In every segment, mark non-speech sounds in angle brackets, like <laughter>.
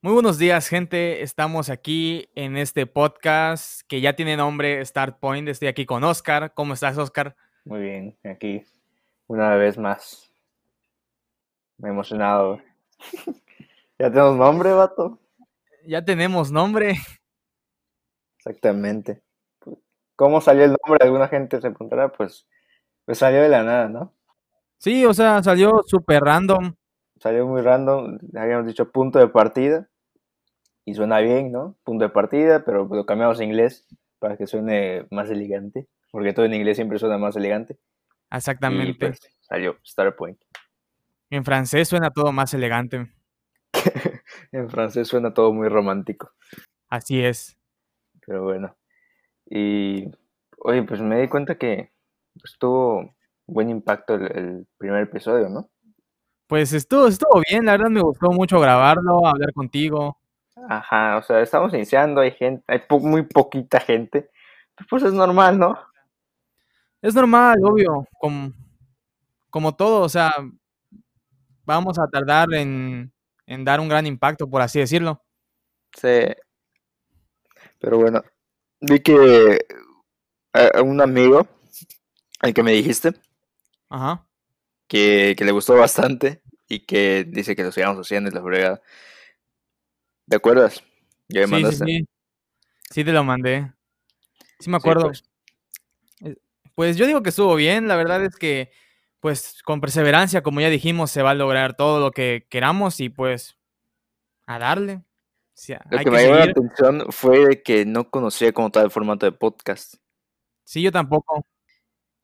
Muy buenos días, gente. Estamos aquí en este podcast que ya tiene nombre Start Point. Estoy aquí con Oscar. ¿Cómo estás, Oscar? Muy bien, aquí una vez más. Me he emocionado. <laughs> ¿Ya tenemos nombre, vato? Ya tenemos nombre. Exactamente. ¿Cómo salió el nombre? Alguna gente se preguntará, pues, pues salió de la nada, ¿no? Sí, o sea, salió súper random salió muy random, habíamos dicho punto de partida, y suena bien, ¿no? Punto de partida, pero lo cambiamos a inglés para que suene más elegante, porque todo en inglés siempre suena más elegante. Exactamente. Pues, salió Star Point. En francés suena todo más elegante. <laughs> en francés suena todo muy romántico. Así es. Pero bueno. Y, oye, pues me di cuenta que pues, tuvo buen impacto el primer episodio, ¿no? Pues estuvo, estuvo bien, la verdad me gustó mucho grabarlo, hablar contigo. Ajá, o sea, estamos iniciando, hay gente, hay muy poquita gente, pues es normal, ¿no? Es normal, obvio, como, como todo, o sea, vamos a tardar en, en dar un gran impacto, por así decirlo. Sí. Pero bueno, vi que a un amigo, el que me dijiste, Ajá que, le gustó bastante y que dice que lo sigamos haciendo y la fregada. ¿Te acuerdas? ¿Ya me sí, Sí, sí. sí, te lo mandé. Sí, me acuerdo. pues. Eh, pues yo digo que estuvo bien. La verdad es que, pues, con perseverancia, como ya dijimos, se va a lograr todo lo que queramos y, pues, a darle. lo que, me llamó la atención fue que no conocía como tal el formato de podcast. Sí, yo tampoco.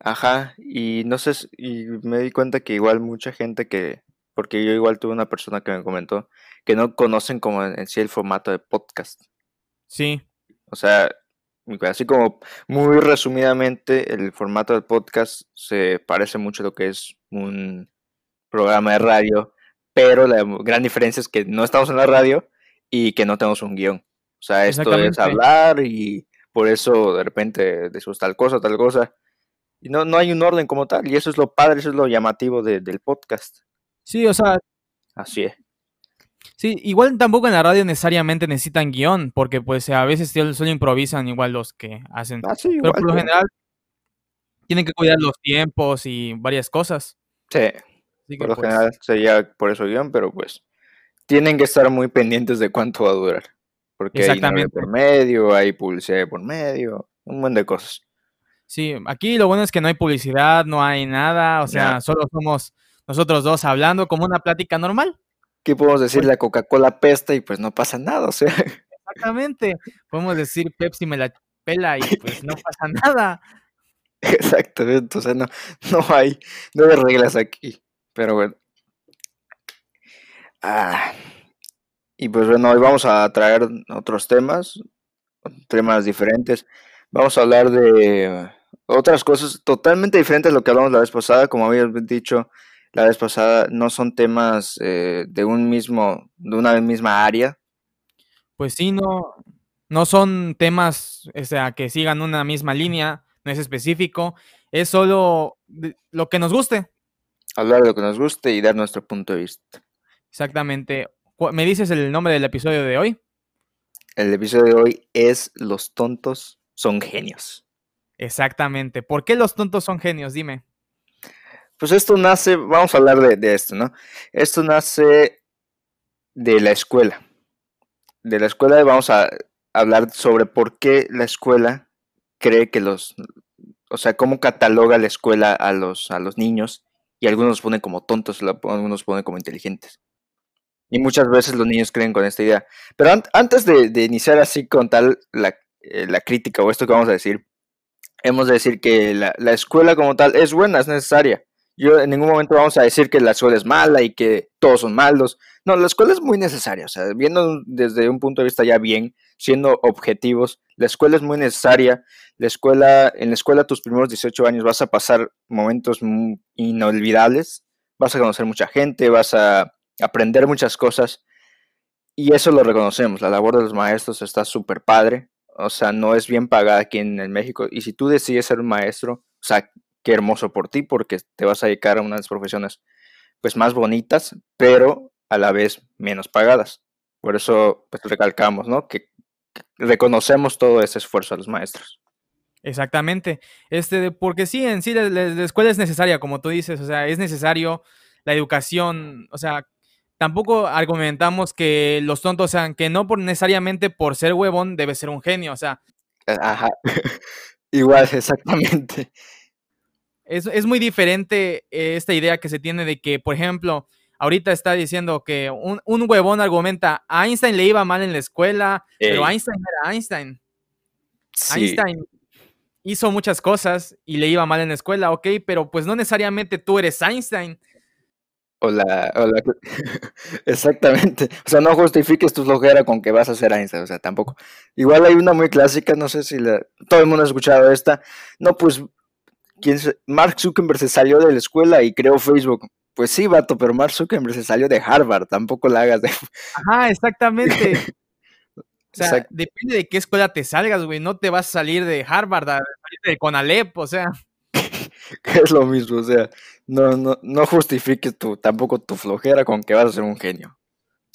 Ajá, y no sé, y me di cuenta que igual mucha gente que, porque yo igual tuve una persona que me comentó, que no conocen como en, sí el formato de podcast. Sí. O sea, así como muy resumidamente, el formato del podcast se parece mucho a lo que es un programa de radio, pero la gran diferencia es que no estamos en la radio y que no tenemos un guion. O sea, esto es hablar y por eso de repente decimos tal cosa, tal cosa y no, no hay un orden como tal, y eso es lo padre, eso es lo llamativo del podcast. Sí, o sea. Así es. Sí, igual tampoco en la radio necesariamente necesitan guion, porque pues a veces solo improvisan igual los que hacen. Ah, sí, Pero por lo general tienen que cuidar los tiempos y varias cosas. Sí. por lo pues general sería por eso guion, pero pues tienen que estar muy pendientes de cuánto va a durar. Porque hay por medio, hay publicidad por medio, un montón de cosas. Sí, aquí lo bueno es que no hay publicidad, no hay nada, o sea, solo somos nosotros dos hablando como una plática normal. ¿Qué podemos decir? Pues la Coca-Cola pesta y pues no pasa nada, o sea. Exactamente. Podemos decir Pepsi me la pela y pues no <laughs> pasa nada. Exactamente, o sea, no, no hay, no hay reglas aquí. Pero bueno. Ah, y pues bueno, hoy vamos a traer otros temas, temas diferentes. Vamos a hablar de otras cosas totalmente diferentes a lo que hablamos la vez pasada. Como había dicho la vez pasada, no son temas eh, de un mismo, de una misma área. Pues sí, no, no son temas o sea, que sigan una misma línea, no es específico, es solo lo que nos guste. Hablar de lo que nos guste y dar nuestro punto de vista. Exactamente. ¿Me dices el nombre del episodio de hoy? El episodio de hoy es Los tontos son genios. Exactamente. ¿Por qué los tontos son genios? Dime. Pues esto nace, vamos a hablar de, esto, ¿no? Esto nace de la escuela. De la escuela vamos a hablar sobre por qué la escuela cree que los, o sea, cómo cataloga la escuela a los, a los niños y algunos los ponen como tontos, algunos los ponen como inteligentes. Y muchas veces los niños creen con esta idea. Pero antes de, de, iniciar así con tal la, eh, la crítica o esto que vamos a decir, hemos de decir que la, escuela como tal es buena, es necesaria. Yo en ningún momento vamos a decir que la escuela es mala y que todos son malos. No, la escuela es muy necesaria. O sea, viendo desde un punto de vista ya bien, siendo objetivos, la escuela es muy necesaria. La escuela, en la escuela tus primeros 18 años vas a pasar momentos inolvidables. Vas a conocer mucha gente, vas a aprender muchas cosas. Y eso lo reconocemos. La labor de los maestros está súper padre o sea, no es bien pagada aquí en, el México. Y si tú decides ser un maestro, o sea, qué hermoso por ti, porque te vas a dedicar a unas profesiones pues más bonitas, pero a la vez menos pagadas. Por eso pues, recalcamos, ¿no? Que, reconocemos todo ese esfuerzo a los maestros. Exactamente. Este, porque sí, en sí la, escuela es necesaria, como tú dices, o sea, es necesario la educación, o sea, tampoco argumentamos que los tontos sean, que no por necesariamente por ser huevón debe ser un genio, o sea. Ajá. <laughs> Igual, exactamente. Es, es, muy diferente esta idea que se tiene de que, por ejemplo, ahorita está diciendo que un, un huevón argumenta, a Einstein le iba mal en la escuela, pero Einstein era Einstein. Einstein hizo muchas cosas y le iba mal en la escuela, ok, pero pues no necesariamente tú eres Einstein. Hola, hola. <laughs> Exactamente. O sea, no justifiques tu flojera con que vas a ser Einstein, o sea, tampoco. Igual hay una muy clásica, no sé si todo el mundo ha escuchado esta. No, pues, ¿quién Mark Zuckerberg se salió de la escuela y creó Facebook. Pues sí, vato, pero Mark Zuckerberg se salió de Harvard, tampoco la hagas de... Ajá, exactamente. <laughs> o sea, depende de qué escuela te salgas, güey. No te vas a salir de Harvard, a salir de Conalep, o sea. <laughs> es lo mismo, o sea, no, no, no justifiques tu, tampoco tu flojera con que vas a ser un genio.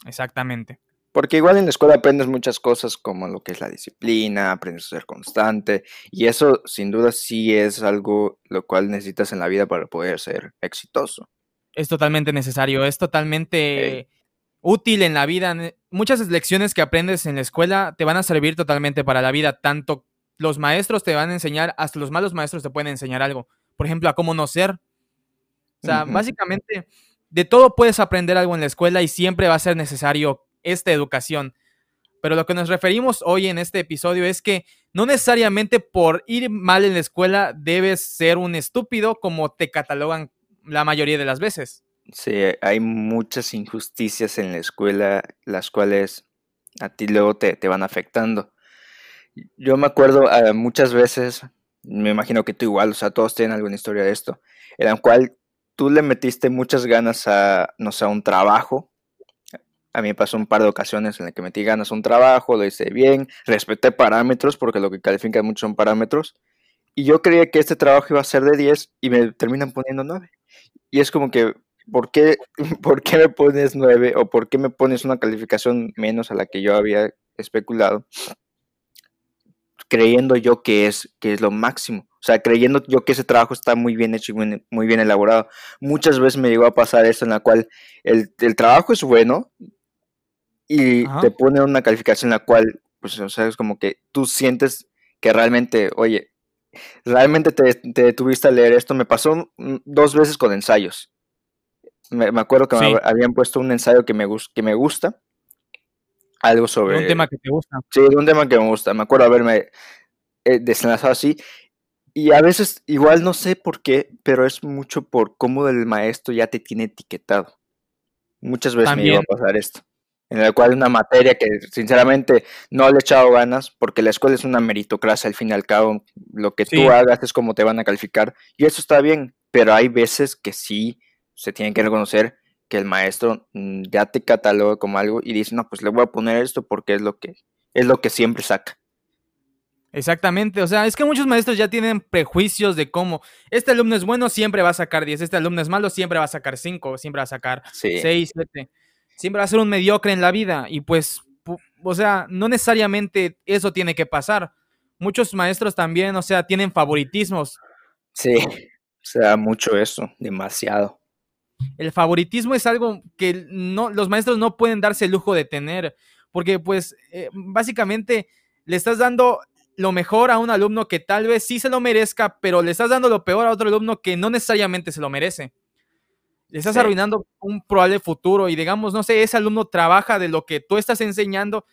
Exactamente. Porque igual en la escuela aprendes muchas cosas como lo que es la disciplina, aprendes a ser constante y eso sin duda sí es algo lo cual necesitas en la vida para poder ser exitoso es totalmente necesario, es totalmente útil en la vida. Muchas lecciones que aprendes en la escuela te van a servir totalmente para la vida. Tanto los maestros te van a enseñar, hasta los malos maestros te pueden enseñar algo. Por ejemplo, a cómo no ser. O sea, básicamente, de todo puedes aprender algo en la escuela y siempre va a ser necesario esta educación. Pero lo que nos referimos hoy en este episodio es que no necesariamente por ir mal en la escuela debes ser un estúpido como te catalogan la mayoría de las veces. Sí, hay muchas injusticias en la escuela, las cuales a ti luego te, van afectando. Yo me acuerdo ah, muchas veces, me imagino que tú igual, o sea, todos tienen alguna historia de esto, en la cual tú le metiste muchas ganas a, no sé, a un trabajo. A mí me pasó un par de ocasiones en las que metí ganas a un trabajo, lo hice bien, respeté parámetros, porque lo que califica mucho son parámetros. Y yo creía que este trabajo iba a ser de 10 y me terminan poniendo 9. Y es como que, ¿por qué, <laughs> ¿por qué me pones 9 o por qué me pones una calificación menos a la que yo había especulado? Creyendo yo que es, que es lo máximo. O sea, creyendo yo que ese trabajo está muy bien hecho y muy, bien elaborado. Muchas veces me llegó a pasar esto en la cual el, trabajo es bueno y te pone una calificación en la cual, pues, o sea, es como que tú sientes que realmente, oye, realmente te, te tuviste a leer esto. Me pasó dos veces con ensayos. Me, acuerdo que me habían puesto un ensayo que me, que me gusta. Algo sobre. un tema que te gusta. Sí, un tema que me gusta. Me acuerdo haberme eh, desenlazado así. Y a veces, igual no sé por qué, pero es mucho por cómo el maestro ya te tiene etiquetado. Muchas veces me iba a pasar esto en la cual una materia que sinceramente no le he echado ganas, porque la escuela es una meritocracia al fin y al cabo, lo que tú hagas es como te van a calificar, y eso está bien, pero hay veces que sí se tienen que reconocer que el maestro mm, ya te cataloga como algo y dice, no, pues le voy a poner esto porque es lo que, es lo que siempre saca. Exactamente, o sea, es que muchos maestros ya tienen prejuicios de cómo este alumno es bueno, siempre va a sacar 10, este alumno es malo, siempre va a sacar 5, siempre va a sacar 6, 7 siempre va a ser un mediocre en la vida y pues, o sea, no necesariamente eso tiene que pasar. Muchos maestros también, o sea, tienen favoritismos. Sí, o sea, mucho eso, demasiado. El favoritismo es algo que no, los maestros no pueden darse el lujo de tener, porque pues eh, básicamente le estás dando lo mejor a un alumno que tal vez sí se lo merezca, pero le estás dando lo peor a otro alumno que no necesariamente se lo merece. Le estás arruinando un probable futuro y digamos, no sé, ese alumno trabaja de lo que tú estás enseñando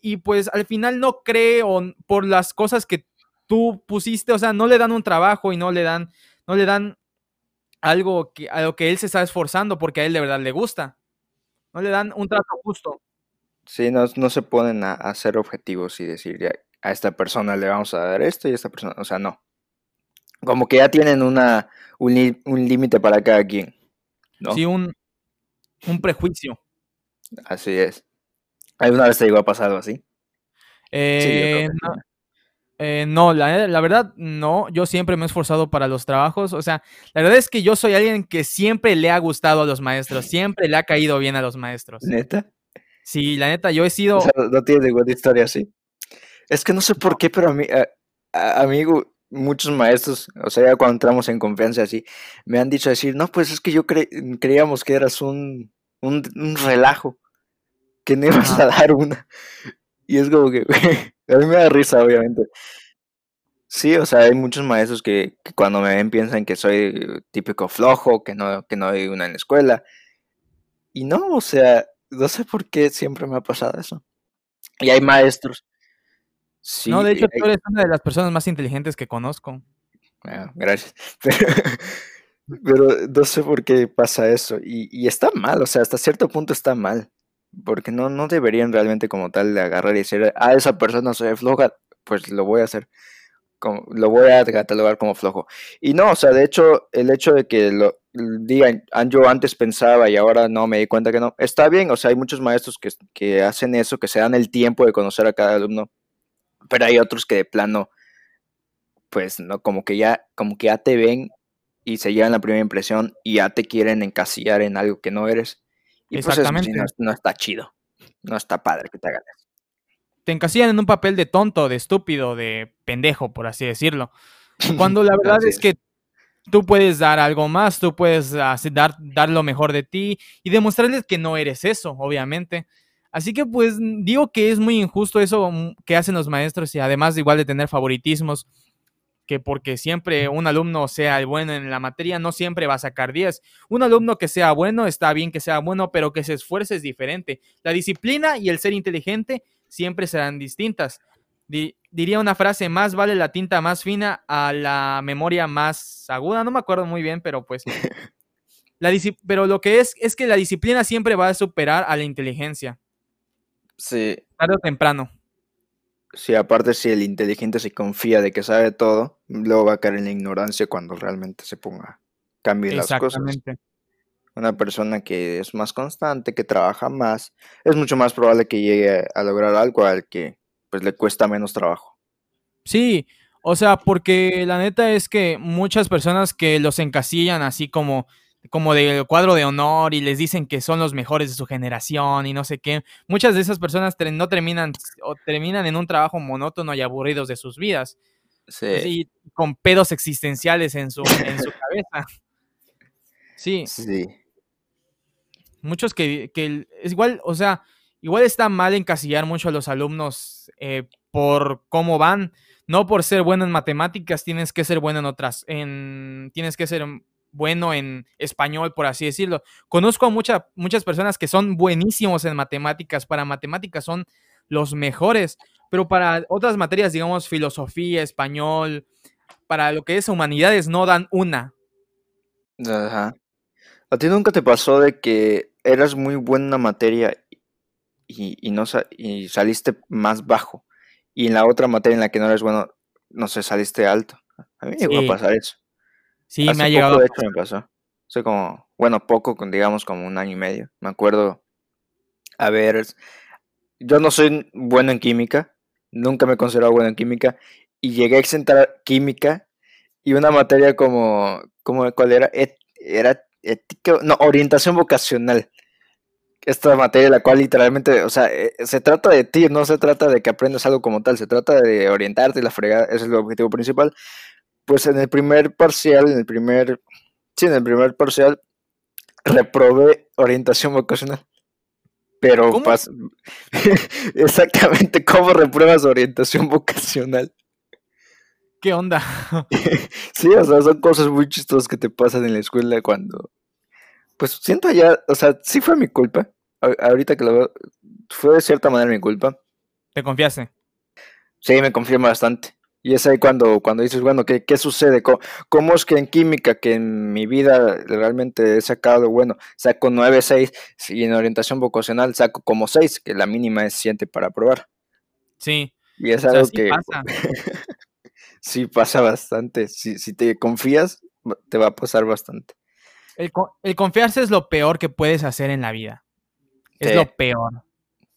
y pues al final no cree o por las cosas que tú pusiste, o sea, no le dan un trabajo y no le dan, no le dan algo que, a lo que él se está esforzando porque a él de verdad le gusta. No le dan un trato justo. Sí, no, no se ponen a, hacer objetivos y decir, a esta persona le vamos a dar esto y a esta persona, o sea, no. Como que ya tienen una, un límite para cada quien. Sí, un, prejuicio. Así es. ¿Alguna vez te llegó a pasar algo así? Eh, no, eh, la, verdad no, yo siempre me he esforzado para los trabajos, o sea, la verdad es que yo soy alguien que siempre le ha gustado a los maestros, siempre le ha caído bien a los maestros. ¿Neta? Sí, la neta, yo he sido... no tiene ninguna historia así. Es que no sé por qué, pero a mí, amigo, muchos maestros, o sea, ya cuando entramos en confianza así, me han dicho decir, no, pues es que yo creíamos que eras un, un, relajo, que no ibas a dar una. Y es como que, <laughs> a mí me da risa, obviamente. Sí, o sea, hay muchos maestros que, cuando me ven piensan que soy típico flojo, que no, que no hay una en la escuela. Y no, o sea, no sé por qué siempre me ha pasado eso. Y hay maestros. Sí, no, de hecho, tú eres una de las personas más inteligentes que conozco. Ah, gracias. <laughs> Pero, no sé por qué pasa eso. Y, está mal, o sea, hasta cierto punto está mal. Porque no, no deberían realmente como tal de agarrar y decir, ah, esa persona soy floja, pues lo voy a hacer. Como, lo voy a catalogar como flojo. Y no, o sea, de hecho, el hecho de que lo digan, ah, yo antes pensaba y ahora no me di cuenta que no, está bien, o sea, hay muchos maestros que, que hacen eso, que se dan el tiempo de conocer a cada alumno, pero hay otros que de plano, pues, no, como que ya, como que ya te ven y se llevan la primera impresión y ya te quieren encasillar en algo que no eres. Y pues no, está chido. No está padre que te hagan eso. Te encasillan en un papel de tonto, de estúpido, de pendejo, por así decirlo. <laughs> Cuando la verdad es que tú puedes dar algo más, tú puedes dar, dar lo mejor de ti y demostrarles que no eres eso, obviamente. Así que pues digo que es muy injusto eso mm, que hacen los maestros y además igual de tener favoritismos que porque siempre un alumno sea el bueno en la materia, no siempre va a sacar 10. Un alumno que sea bueno, está bien que sea bueno, pero que se esfuerce es diferente. La disciplina y el ser inteligente siempre serán distintas. diría una frase, más vale la tinta más fina a la memoria más aguda. No me acuerdo muy bien, pero pues... La pero lo que es es que la disciplina siempre va a superar a la inteligencia. Sí. Tarde o temprano. Sí, aparte si el inteligente se confía de que sabe todo, luego va a caer en la ignorancia cuando realmente se ponga a cambiar las cosas. Una persona que es más constante, que trabaja más, es mucho más probable que llegue a lograr algo al que pues le cuesta menos trabajo. Sí, o sea, porque la neta es que muchas personas que los encasillan así como como del cuadro de honor y les dicen que son los mejores de su generación y no sé qué. Muchas de esas personas no terminan o terminan en un trabajo monótono y aburridos de sus vidas. Sí. con pedos existenciales en su, en su cabeza. <laughs> Sí. Sí. Muchos que, que, es igual, o sea, igual está mal encasillar mucho a los alumnos eh, por cómo van. No por ser bueno en matemáticas, tienes que ser bueno en otras, en, tienes que ser bueno en español, por así decirlo. Conozco a muchas personas que son buenísimos en matemáticas, para matemáticas son los mejores, pero para otras materias, digamos, filosofía, español, para lo que es humanidades, no dan una. Ajá. ¿A ti nunca te pasó de que eras muy buena en una materia y, no, y saliste más bajo? Y en la otra materia en la que no eres bueno, no sé, saliste alto. A mí me llegó a pasar eso. Sí, me ha llegado. de hecho, me pasó. Hace como, bueno, poco, digamos como un año y medio. Me acuerdo, a ver, yo no soy bueno en química, nunca me he considerado bueno en química, y llegué a exentar química y una materia como, como ¿cuál era? era ética, no, orientación vocacional. Esta materia, la cual literalmente, o sea, eh, se trata de ti, no se trata de que aprendas algo como tal, se trata de orientarte, la fregada, ese es el objetivo principal pues en el primer parcial, en el primer, sí, en el primer parcial, reprobé orientación vocacional. Pero ¿Cómo? <laughs> exactamente cómo repruebas orientación vocacional. ¿Qué onda? <laughs> sí, o sea, son cosas muy chistosas que te pasan en la escuela cuando, pues siento ya, o sea, sí fue mi culpa. ahorita que lo veo, fue de cierta manera mi culpa. ¿Te confiaste? Sí, me confié bastante. Y es ahí cuando, cuando dices, bueno, ¿qué, qué sucede? ¿Cómo, es que en química, que en mi vida realmente he sacado, bueno, saco 9, 6, y en orientación vocacional saco como 6, que la mínima es 7 para probar? Sí. Y es algo que... Pasa. <laughs> sí, pasa bastante. Si, si te confías, te va a pasar bastante. El, confiarse es lo peor que puedes hacer en la vida. Es lo peor.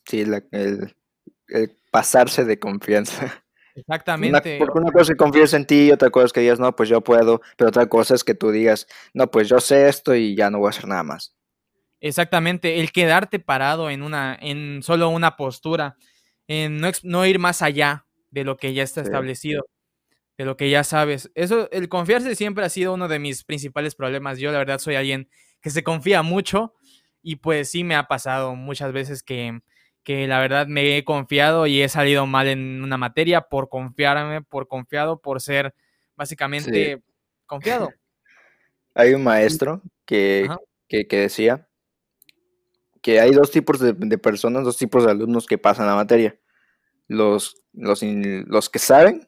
Sí, el, el pasarse de confianza. <laughs> Exactamente. porque una cosa es que confíes en ti y otra cosa es que digas, no, pues yo puedo, pero otra cosa es que tú digas, no, pues yo sé esto y ya no voy a hacer nada más. Exactamente, el quedarte parado en una, en solo una postura, en no, ir más allá de lo que ya está establecido, de lo que ya sabes. Eso, el confiarse siempre ha sido uno de mis principales problemas. Yo la verdad soy alguien que se confía mucho y pues sí me ha pasado muchas veces que, que la verdad me he confiado y he salido mal en una materia por confiarme, por confiado, por ser básicamente confiado. <laughs> Hay un maestro que, que, decía que hay dos tipos de, personas, dos tipos de alumnos que pasan la materia. Los, los, los que saben,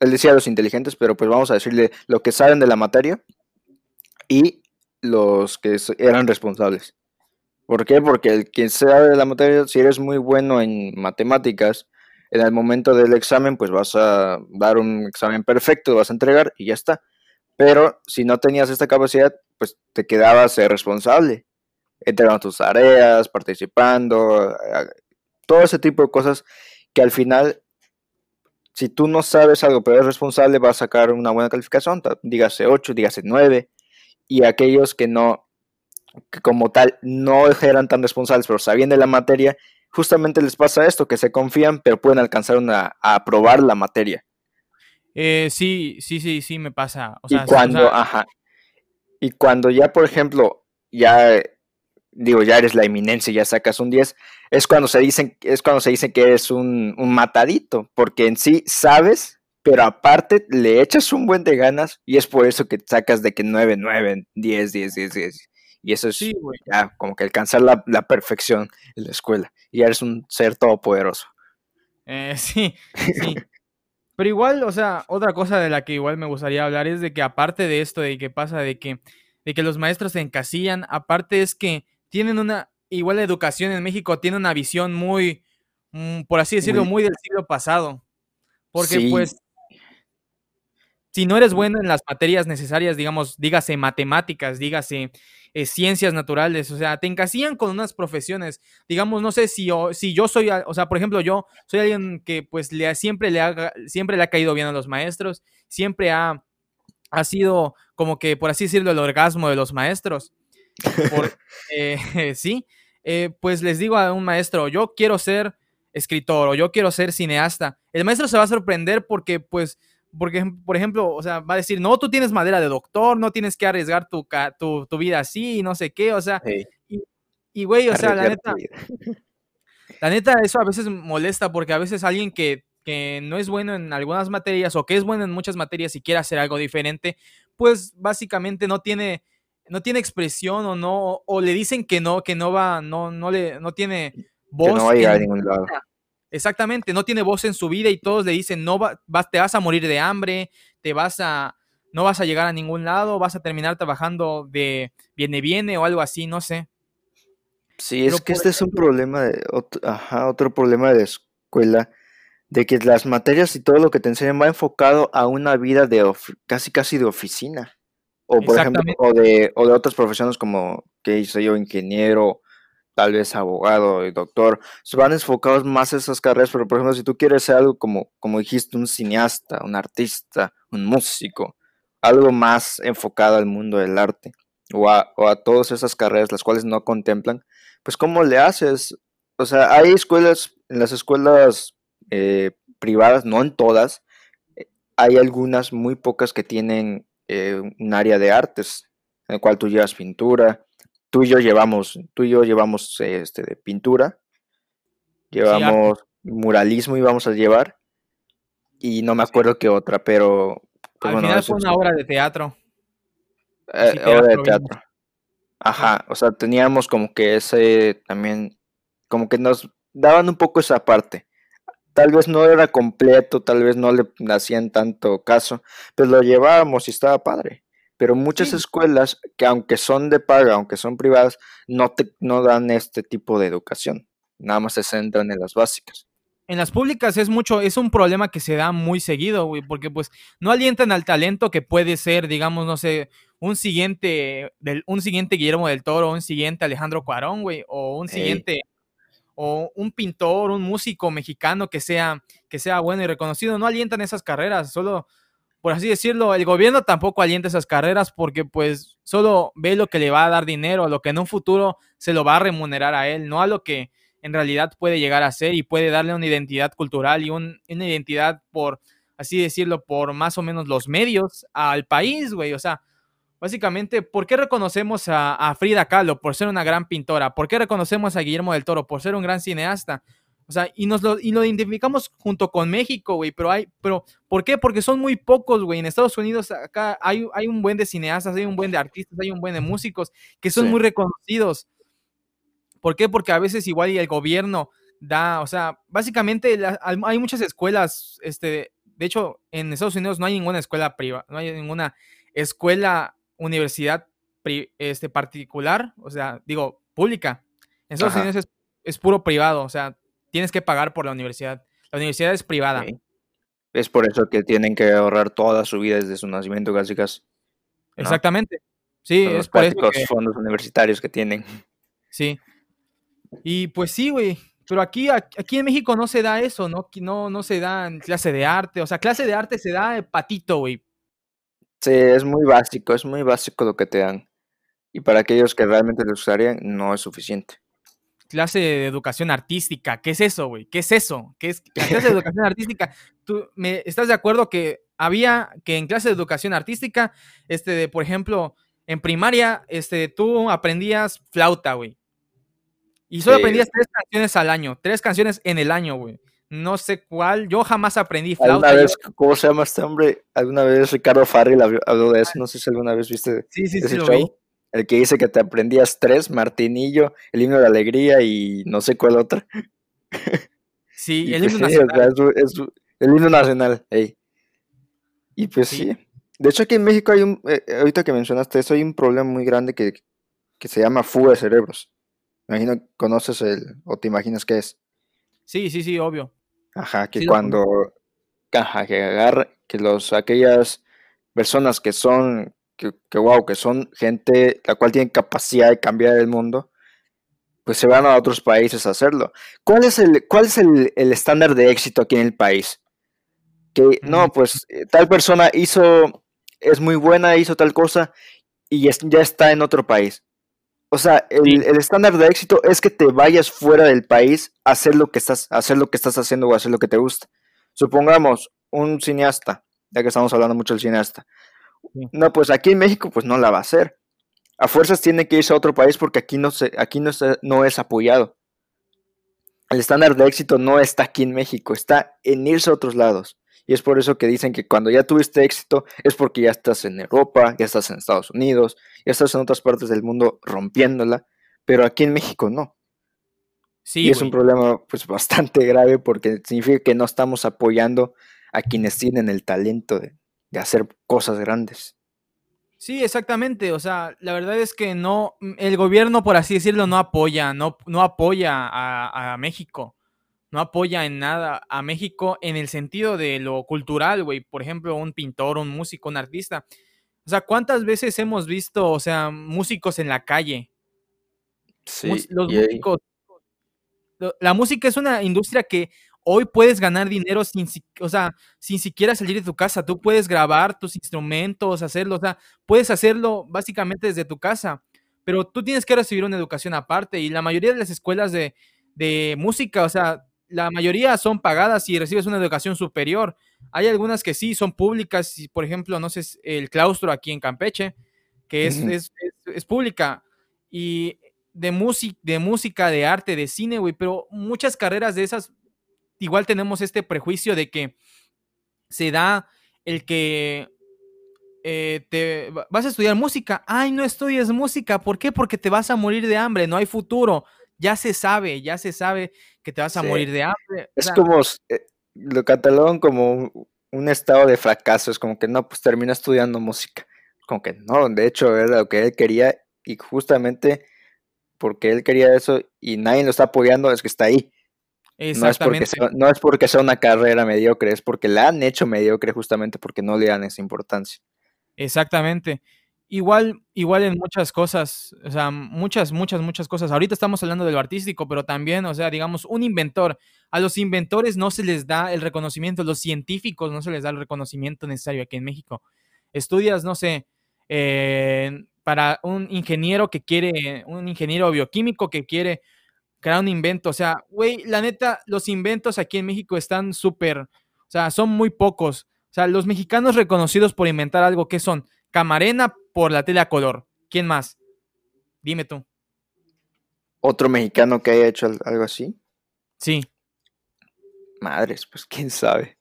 él decía los inteligentes, pero pues vamos a decirle lo que saben de la materia y los que eran responsables. ¿Por qué? Porque el que sabe de la materia, si eres muy bueno en matemáticas, en el momento del examen, pues vas a dar un examen perfecto, vas a entregar y ya está. Pero si no tenías esta capacidad, pues te quedabas responsable, entregando tus tareas, participando, todo ese tipo de cosas que al final, si tú no sabes algo, pero eres responsable, vas a sacar una buena calificación, dígase 8, dígase 9, y aquellos que no, que como tal, no eran tan responsables, pero sabían de la materia, justamente les pasa esto, que se confían, pero pueden alcanzar una, a aprobar la materia. Eh, sí, sí, sí, sí, me pasa. y cuando, ajá. Y cuando ya, por ejemplo, ya digo, ya eres la eminencia, ya sacas un 10, es cuando se dicen, es cuando se dice que eres un, matadito, porque en sí sabes, pero aparte le echas un buen de ganas y es por eso que sacas de que 9, 9, 10, 10, 10, 10. Y eso es ya como que alcanzar la, la, perfección en la escuela. Y eres un ser todopoderoso. Eh, <laughs> sí, sí. <laughs> Pero igual, o sea, otra cosa de la que igual me gustaría hablar es de que aparte de esto, de que pasa, de que, de que los maestros se encasillan, aparte es que tienen una, igual la educación en México tiene una visión muy, mm, por así decirlo, muy, del siglo pasado. Porque pues, si no eres bueno en las materias necesarias, digamos, dígase matemáticas, dígase eh, ciencias naturales, o sea, te encasillan con unas profesiones. Digamos, no sé si yo, si yo soy, o sea, por ejemplo, yo soy alguien que pues le, siempre, le ha, siempre le ha caído bien a los maestros, siempre ha, ha sido como que, por así decirlo, el orgasmo de los maestros. <laughs> Eh, <laughs> sí, eh, pues les digo a un maestro, yo quiero ser escritor o yo quiero ser cineasta. El maestro se va a sorprender porque pues porque, por ejemplo, o sea, va a decir, no, tú tienes madera de doctor, no tienes que arriesgar tu, tu, tu vida así, no sé qué, o sea, y, güey, o sea, la neta, <laughs> la neta, eso a veces molesta porque a veces alguien que, que no es bueno en algunas materias o que es bueno en muchas materias y quiere hacer algo diferente, pues básicamente no tiene, no tiene expresión o no, o le dicen que no, que no va, no, no le, no tiene voz. no va a llegar a ningún lado. Exactamente, no tiene voz en su vida y todos le dicen, no vas, te vas a morir de hambre, te vas a, no vas a llegar a ningún lado, vas a terminar trabajando de viene viene o algo así, no sé. Sí, es que este es un problema de, otro, ajá, otro problema de escuela, de que las materias y todo lo que te enseñan va enfocado a una vida de casi casi de oficina. O por ejemplo, o de, o de otras profesiones como, que soy yo, ingeniero, tal vez abogado y doctor, se van enfocados más a esas carreras, pero por ejemplo, si tú quieres ser algo como, como dijiste, un cineasta, un artista, un músico, algo más enfocado al mundo del arte o a, o a todas esas carreras las cuales no contemplan, pues ¿cómo le haces? O sea, hay escuelas, en las escuelas eh, privadas, no en todas, eh, hay algunas muy pocas que tienen eh, un área de artes, en el cual tú llevas pintura, tú y yo llevamos, tú y yo llevamos este de pintura, llevamos muralismo y vamos a llevar, y no me acuerdo qué otra, pero... Pues Al final fue una obra de teatro. Eh, obra de teatro. Ajá, o sea, teníamos como que ese también, como que nos daban un poco esa parte. Tal vez no era completo, tal vez no le hacían tanto caso, pero lo llevábamos y estaba padre. Pero muchas escuelas que aunque son de paga, aunque son privadas, no, te, no dan este tipo de educación. Nada más se centran en las básicas. En las públicas es mucho, es un problema que se da muy seguido, güey, porque pues no alientan al talento que puede ser, digamos, no sé, un siguiente, del, un siguiente Guillermo del Toro, un siguiente Alejandro Cuarón, güey, o un siguiente, o un pintor, un músico mexicano que sea, que sea bueno y reconocido. No alientan esas carreras, solo por así decirlo, el gobierno tampoco alienta esas carreras porque pues solo ve lo que le va a dar dinero, lo que en un futuro se lo va a remunerar a él, no a lo que en realidad puede llegar a ser y puede darle una identidad cultural y una identidad por, así decirlo, por más o menos los medios al país, güey. O sea, básicamente, ¿por qué reconocemos a, a, Frida Kahlo por ser una gran pintora? ¿Por qué reconocemos a Guillermo del Toro por ser un gran cineasta? O sea, y nos lo, y lo identificamos junto con México, güey, pero hay, pero, ¿por qué? Porque son muy pocos, güey. En Estados Unidos acá hay, hay un buen de cineastas, hay un buen de artistas, hay un buen de músicos que son muy reconocidos. ¿Por qué? Porque a veces igual y el gobierno da, o sea, básicamente hay muchas escuelas, este, de hecho, en Estados Unidos no hay ninguna escuela privada, no hay ninguna escuela, universidad este, particular, o sea, digo, pública. En Estados Unidos es, puro privado, o sea, tienes que pagar por la universidad. La universidad es privada. Es por eso que tienen que ahorrar toda su vida desde su nacimiento, casi casi. Exactamente. Sí, es por eso. Los fondos universitarios que tienen. Sí. Y pues sí, güey. Pero aquí, aquí en México no se da eso, ¿no? No, no se da clase de arte. O sea, clase de arte se da patito, güey. Sí, es muy básico, es muy básico lo que te dan. Y para aquellos que realmente lo usarían, no es suficiente. Clase de educación artística, ¿qué es eso, güey? ¿Qué es eso? ¿Qué es la clase de educación artística? ¿Tú me estás de acuerdo que había que en clase de educación artística, este, de, por ejemplo, en primaria, este, tú aprendías flauta, güey. Y solo aprendías tres canciones al año, tres canciones en el año, güey. No sé cuál, yo jamás aprendí flauta. Vez, ¿Cómo se llama este hombre? Alguna vez Ricardo Farrell habló de eso, no sé si alguna vez viste sí, sí, ese sí, show. El que dice que te aprendías tres, Martinillo, el himno de la alegría y no sé cuál otra. Sí, <laughs> el pues himno nacional. es, el himno nacional, Y pues sí. De hecho, aquí en México hay un, eh, ahorita que mencionaste eso, hay un problema muy grande que, que se llama fuga de cerebros. Imagino, ¿conoces el, o te imaginas qué es? Sí, sí, sí, obvio. Ajá, que cuando, ajá, que agarra, que los, aquellas personas que son, que, que wow, que son gente la cual tiene capacidad de cambiar el mundo, pues se van a otros países a hacerlo. ¿Cuál es el, cuál es el, estándar de éxito aquí en el país? Que, no, pues eh, tal persona hizo, es muy buena, hizo tal cosa y ya está en otro país. O sea, el, estándar de éxito es que te vayas fuera del país a hacer lo que estás, hacer lo que estás haciendo o hacer lo que te gusta. Supongamos un cineasta, ya que estamos hablando mucho del cineasta. No, pues aquí en México pues no la va a hacer. A fuerzas tiene que irse a otro país porque aquí no se, aquí no, no es apoyado. El estándar de éxito no está aquí en México, está en irse a otros lados. Y es por eso que dicen que cuando ya tuviste éxito es porque ya estás en Europa, ya estás en Estados Unidos, ya estás en otras partes del mundo rompiéndola, pero aquí en México no. Sí, y es un problema pues bastante grave porque significa que no estamos apoyando a quienes tienen el talento de, hacer cosas grandes. Sí, exactamente. O sea, la verdad es que no, el gobierno, por así decirlo, no apoya, no, no apoya a México no apoya en nada a México en el sentido de lo cultural, güey. Por ejemplo, un pintor, un músico, un artista. O sea, ¿cuántas veces hemos visto, o sea, músicos en la calle? Sí, los músicos. La música es una industria que hoy puedes ganar dinero sin, o sea, sin siquiera salir de tu casa. Tú puedes grabar tus instrumentos, hacerlo, o sea, puedes hacerlo básicamente desde tu casa. Pero tú tienes que recibir una educación aparte y la mayoría de las escuelas de, de música, o sea, la mayoría son pagadas y recibes una educación superior. Hay algunas que sí son públicas, por ejemplo, no sé, el claustro aquí en Campeche, que es, es, pública, y de, de música, de arte, de cine, güey, pero muchas carreras de esas, igual tenemos este prejuicio de que se da el que eh, te vas a estudiar música. Ay, no estudies música. ¿Por qué? Porque te vas a morir de hambre, no hay futuro ya se sabe, ya se sabe que te vas a morir de hambre. Es como, eh, lo catalogan como un, estado de fracaso, es como que no, pues termina estudiando música. Como que no, de hecho era lo que él quería y justamente porque él quería eso y nadie lo está apoyando, es que está ahí. No es, porque sea, no es porque sea una carrera mediocre, es porque la han hecho mediocre justamente porque no le dan esa importancia. Exactamente. Igual, igual en muchas cosas, o sea, muchas, muchas, muchas cosas. Ahorita estamos hablando de lo artístico, pero también, o sea, digamos, un inventor. A los inventores no se les da el reconocimiento, los científicos no se les da el reconocimiento necesario aquí en México. Estudias, no sé, eh, para un ingeniero que quiere, un ingeniero bioquímico que quiere crear un invento. O sea, güey, la neta, los inventos aquí en México están súper, o sea, son muy pocos. O sea, los mexicanos reconocidos por inventar algo, ¿qué son? Camarena por la tele a color. ¿Quién más? Dime tú. ¿Otro mexicano que haya hecho algo así? Sí. Madres, pues quién sabe.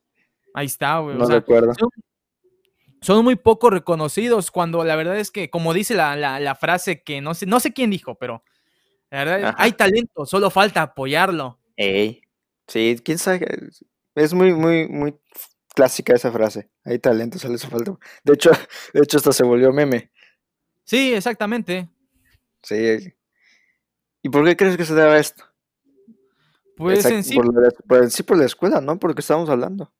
Ahí está, güey. No recuerdo. Son, muy poco reconocidos cuando la verdad es que, como dice la, frase que no sé, no sé quién dijo, pero la verdad hay talento, solo falta apoyarlo. Ey. Sí, quién sabe. Es muy, muy, muy clásica esa frase. Hay talento, solo hace falta. De hecho, <laughs> de hecho, hasta se volvió meme. Sí, exactamente. Sí. ¿Y por qué crees que se debe esto? Pues en sí. Por sí por la escuela, ¿no? Porque estamos hablando.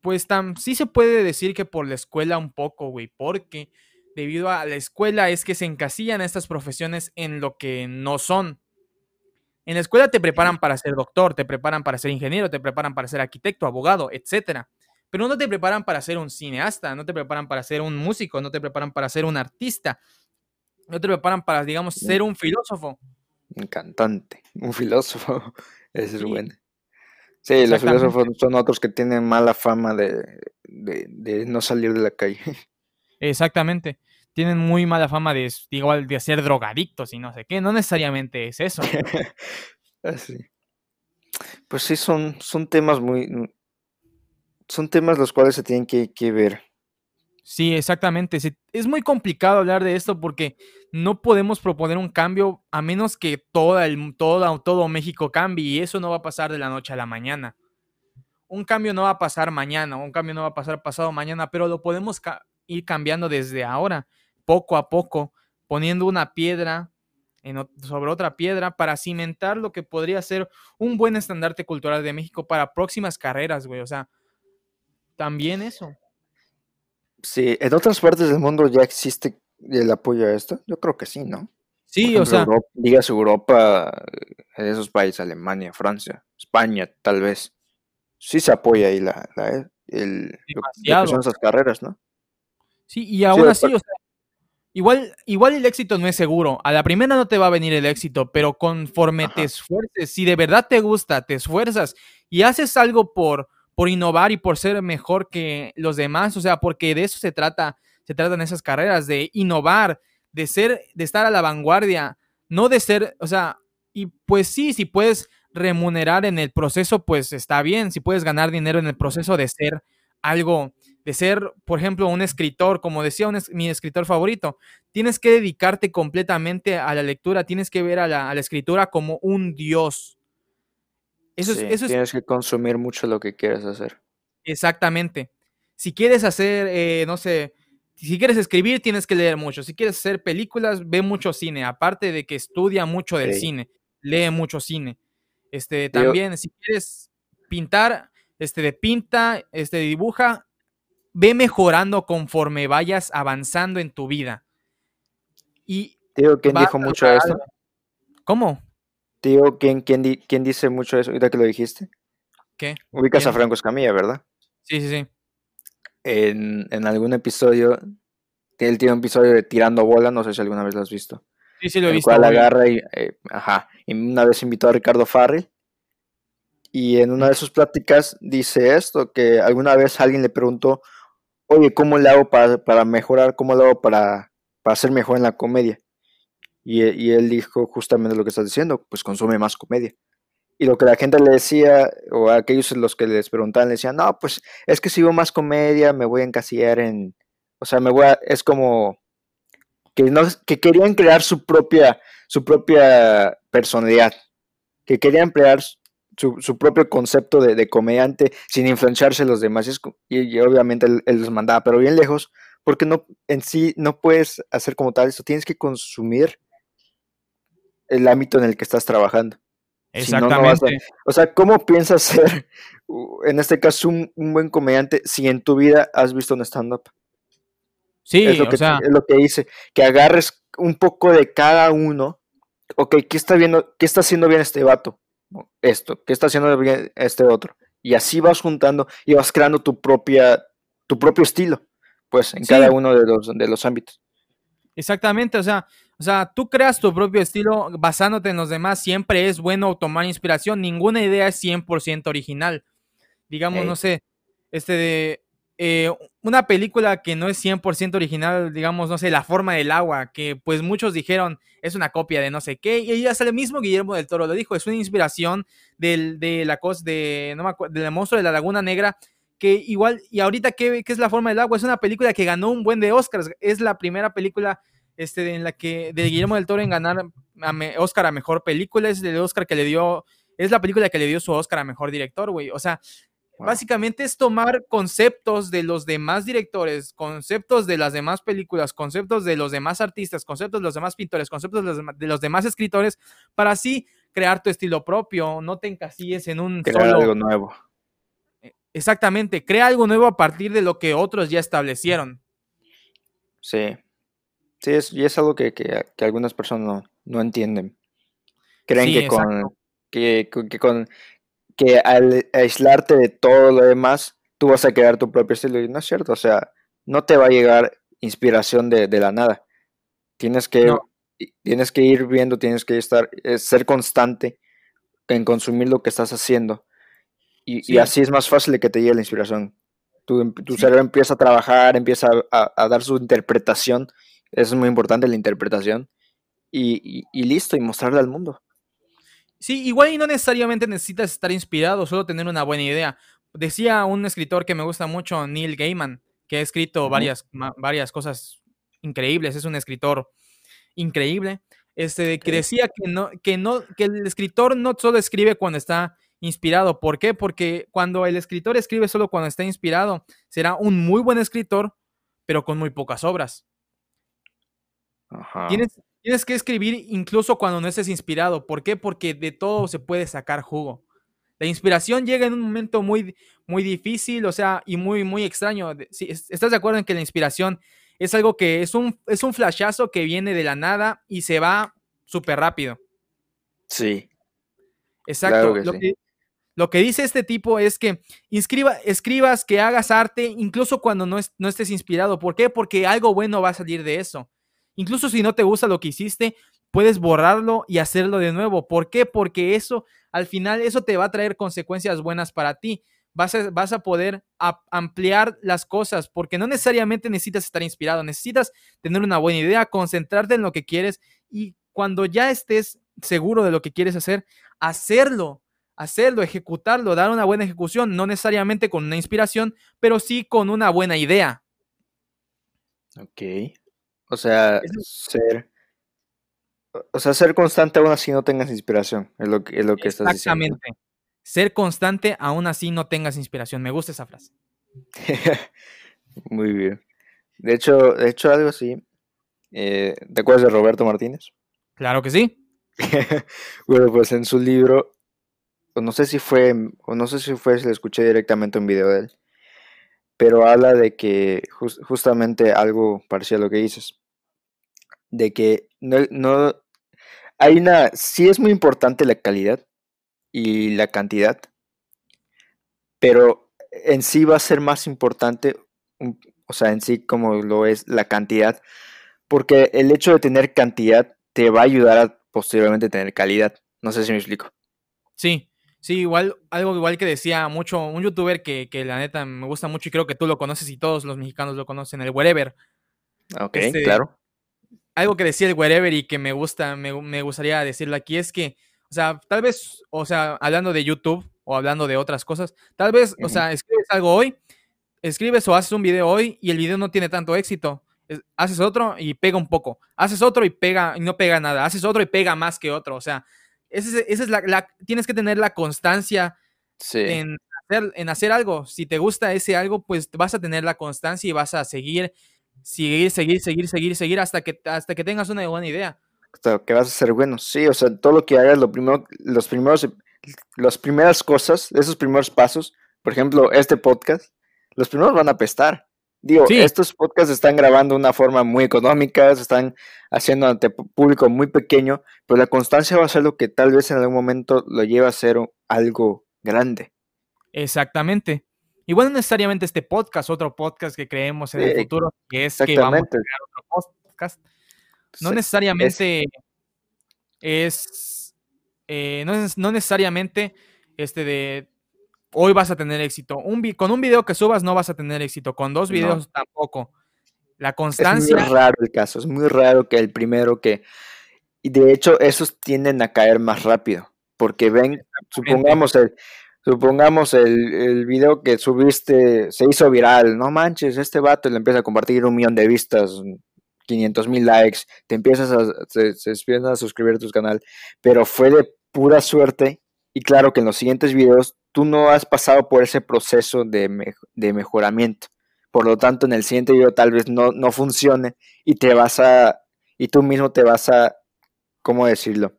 Pues tam, sí se puede decir que por la escuela un poco, güey, porque debido a la escuela es que se encasillan estas profesiones en lo que no son. En la escuela te preparan para ser doctor, te preparan para ser ingeniero, te preparan para ser arquitecto, abogado, etcétera. Pero no te preparan para ser un cineasta, no te preparan para ser un músico, no te preparan para ser un artista, no te preparan para, digamos, ser un filósofo. Un cantante, un filósofo. <laughs> Es bueno. Sí, los filósofos son otros que tienen mala fama de, no salir de la calle. <laughs> Exactamente. Tienen muy mala fama de igual de ser drogadictos y no sé qué. No necesariamente es eso. <laughs> Así. Pues sí, son, son temas muy. Son temas los cuales se tienen que, que ver. Sí, exactamente. Es muy complicado hablar de esto porque no podemos proponer un cambio a menos que toda el, todo México cambie y eso no va a pasar de la noche a la mañana. Un cambio no va a pasar mañana, un cambio no va a pasar pasado mañana, pero lo podemos ir cambiando desde ahora, poco a poco, poniendo una piedra sobre otra piedra para cimentar lo que podría ser un buen estandarte cultural de México para próximas carreras, güey. O sea, también eso. Sí, en otras partes del mundo ya existe el apoyo a esto. Yo creo que sí, ¿no? Sí, o sea. digas Europa, en esos países, Alemania, Francia, España, tal vez. Sí se apoya ahí la, el, son esas carreras, ¿no? Sí, y ahora sí, o sea, igual, igual el éxito no es seguro. A la primera no te va a venir el éxito, pero conforme te esfuerces, si de verdad te gusta, te esfuerzas y haces algo por, por innovar y por ser mejor que los demás, o sea, porque de eso se trata, se tratan esas carreras, de innovar, de ser, de estar a la vanguardia, no de ser, o sea, y pues sí, si puedes remunerar en el proceso, pues está bien, si puedes ganar dinero en el proceso de ser algo, de ser, por ejemplo, un escritor, como decía mi escritor favorito, tienes que dedicarte completamente a la lectura, tienes que ver a la, a la escritura como un dios, eso es, tienes que consumir mucho lo que quieres hacer. Exactamente. Si quieres hacer, eh, no sé, si quieres escribir, tienes que leer mucho. Si quieres hacer películas, ve mucho cine. Aparte de que estudia mucho del cine, lee mucho cine. Este, también, si quieres pintar, este, de pinta, este, dibuja, ve mejorando conforme vayas avanzando en tu vida. Y Tío, ¿quién dijo mucho esto? ¿Cómo? Tío, ¿quién, quién, dice mucho eso ahorita que lo dijiste? ¿Qué? Ubicas a Franco Escamilla, ¿verdad? Sí, sí, sí. En, algún episodio, él tiene un episodio de Tirando Bola, no sé si alguna vez lo has visto. Sí, sí, lo he visto. Cual agarra y, eh, ajá, y una vez invitó a Ricardo Farrell y en una de sus pláticas dice esto, que alguna vez alguien le preguntó, oye, ¿cómo le hago para, para mejorar? ¿Cómo le hago para, para ser mejor en la comedia? Y, él dijo justamente lo que estás diciendo, pues consume más comedia. Y lo que la gente le decía, o aquellos los que les preguntaban, le decían, no, pues es que si veo más comedia, me voy a encasillar en, o sea, me voy a, es como que, no, que querían crear su propia, su propia personalidad, que querían crear su, su propio concepto de, comediante sin influenciarse los demás. Y, obviamente él, él, los mandaba, pero bien lejos, porque no, en sí no puedes hacer como tal eso, tienes que consumir el ámbito en el que estás trabajando. Exactamente. o sea, ¿cómo piensas ser, en este caso, un, buen comediante si en tu vida has visto un stand-up? Sí, es lo que, o sea, es lo que dice, que agarres un poco de cada uno. Ok, ¿qué está viendo, qué está haciendo bien este vato? Esto, ¿qué está haciendo bien este otro? Y así vas juntando y vas creando tu propia, tu propio estilo, pues, en cada uno de los, de los ámbitos. Exactamente, o sea, o sea, tú creas tu propio estilo basándote en los demás. Siempre es bueno tomar inspiración. Ninguna idea es 100% original. Digamos, no sé, este de eh, una película que no es 100% original, digamos, no sé, La forma del agua, que pues muchos dijeron es una copia de no sé qué, y hasta el mismo Guillermo del Toro lo dijo, es una inspiración del, de la cosa de, no del monstruo de la Laguna Negra, que igual, y ahorita, ¿qué, ¿qué, es La forma del agua? Es una película que ganó un buen de Oscars, es la primera película este, en la que, de Guillermo del Toro en ganar Oscar a Mejor Película, es el Oscar que le dio, es la película que le dio su Oscar a Mejor Director, güey, o sea, Básicamente es tomar conceptos de los demás directores, conceptos de las demás películas, conceptos de los demás artistas, conceptos de los demás pintores, conceptos de los demás, escritores, para así crear tu estilo propio, no te encasilles en un crear algo nuevo. E, exactamente, crea algo nuevo a partir de lo que otros ya establecieron. Sí, sí, es, y es algo que, algunas personas no, entienden. Creen que, con, que, que, con que al aislarte de todo lo demás, tú vas a crear tu propio estilo. Y no es cierto, o sea, no te va a llegar inspiración de, la nada. Tienes que, tienes que ir viendo, tienes que estar, eh, ser constante en consumir lo que estás haciendo. Y, así es más fácil de que te llegue la inspiración. Tu, tu cerebro empieza a trabajar, empieza a, dar su interpretación. Eso es muy importante, la interpretación. Y, y listo, y mostrarle al mundo. Sí, igual y no necesariamente necesitas estar inspirado, solo tener una buena idea. Decía un escritor que me gusta mucho, Neil Gaiman, que ha escrito varias, varias cosas increíbles, es un escritor increíble, este, que decía que, no, que, no, que el escritor no solo escribe cuando está inspirado. ¿Por qué? Porque cuando el escritor escribe solo cuando está inspirado, será un muy buen escritor, pero con muy pocas obras. Ajá. Tienes, Tienes que escribir incluso cuando no estés inspirado. ¿Por qué? Porque de todo se puede sacar jugo. La inspiración llega en un momento muy, muy difícil, o sea, y muy, muy extraño. ¿Estás de acuerdo en que la inspiración es algo que es un, es un flashazo que viene de la nada y se va súper rápido? Sí. Exacto. lo, que, lo, que, dice este tipo es que inscriba, escribas, que hagas arte, incluso cuando no, no estés inspirado. ¿Por qué? Porque algo bueno va a salir de eso. Incluso si no te gusta lo que hiciste, puedes borrarlo y hacerlo de nuevo. ¿Por qué? Porque eso, al final, eso te va a traer consecuencias buenas para ti. Vas a, vas a poder ampliar las cosas, porque no necesariamente necesitas estar inspirado, necesitas tener una buena idea, concentrarte en lo que quieres y cuando ya estés seguro de lo que quieres hacer, hacerlo, hacerlo, ejecutarlo, dar una buena ejecución, no necesariamente con una inspiración, pero sí con una buena idea. Ok. O sea, ser. O sea, ser constante aún así no tengas inspiración, es lo que, es lo que estás diciendo. Exactamente. Ser constante aún así no tengas inspiración. Me gusta esa frase. <laughs> Muy bien. De hecho, de hecho algo así. Eh, ¿Te acuerdas de Roberto Martínez? Claro que sí. <laughs> bueno, pues en su libro, o no sé si fue, o no sé si fue, si le escuché directamente un video de él, pero habla de que justamente algo parecido a lo que dices, de que no, no, hay una, sí es muy importante la calidad y la cantidad, pero en sí va a ser más importante, o sea, en sí como lo es la cantidad, porque el hecho de tener cantidad te va a ayudar a posteriormente tener calidad. No sé si me explico. Sí, Sí, igual, algo igual que decía mucho, un youtuber que, la neta me gusta mucho y creo que tú lo conoces y todos los mexicanos lo conocen, el Wherever. Ok, este, claro. Algo que decía el Wherever y que me gusta, me, gustaría decirlo aquí es que, o sea, tal vez, o sea, hablando de YouTube o hablando de otras cosas, tal vez, o sea, escribes algo hoy, escribes o haces un video hoy y el video no tiene tanto éxito. haces otro y pega un poco. Haces otro y pega y no pega nada. Haces otro y pega más que otro. O sea, esa es, la, tienes que tener la constancia en, hacer, en hacer algo. Si te gusta ese algo, pues vas a tener la constancia y vas a seguir, seguir, seguir, seguir, seguir, seguir hasta que, hasta que tengas una buena idea. Hasta que vas a ser bueno. Sí, o sea, todo lo que hagas, lo primero, los primeros, las primeras cosas, esos primeros pasos, por ejemplo, este podcast, los primeros van a apestar. Digo, estos podcasts están grabando de una forma muy económica, se están haciendo ante público muy pequeño, pero la constancia va a ser lo que tal vez en algún momento lo lleve a ser algo grande. Exactamente. Y bueno, necesariamente este podcast, otro podcast que creemos en el futuro, que es que vamos a crear otro podcast, no necesariamente es, eh, no, necesariamente este de hoy vas a tener éxito. Un, con un video que subas no vas a tener éxito, con dos videos tampoco. La constancia. Es muy raro el caso, es muy raro que el primero que. Y de hecho, esos tienden a caer más rápido. Porque ven, supongamos el, supongamos el, el, video que subiste se hizo viral. No manches, este vato le empieza a compartir un millón de vistas, 500 mil likes, te empiezas a, se, empiezan a suscribir a tu canal. Pero fue de pura suerte. Y claro que en los siguientes videos tú no has pasado por ese proceso de, de mejoramiento. Por lo tanto, en el siguiente video tal vez no, no funcione y te vas a, y tú mismo te vas a, ¿cómo decirlo?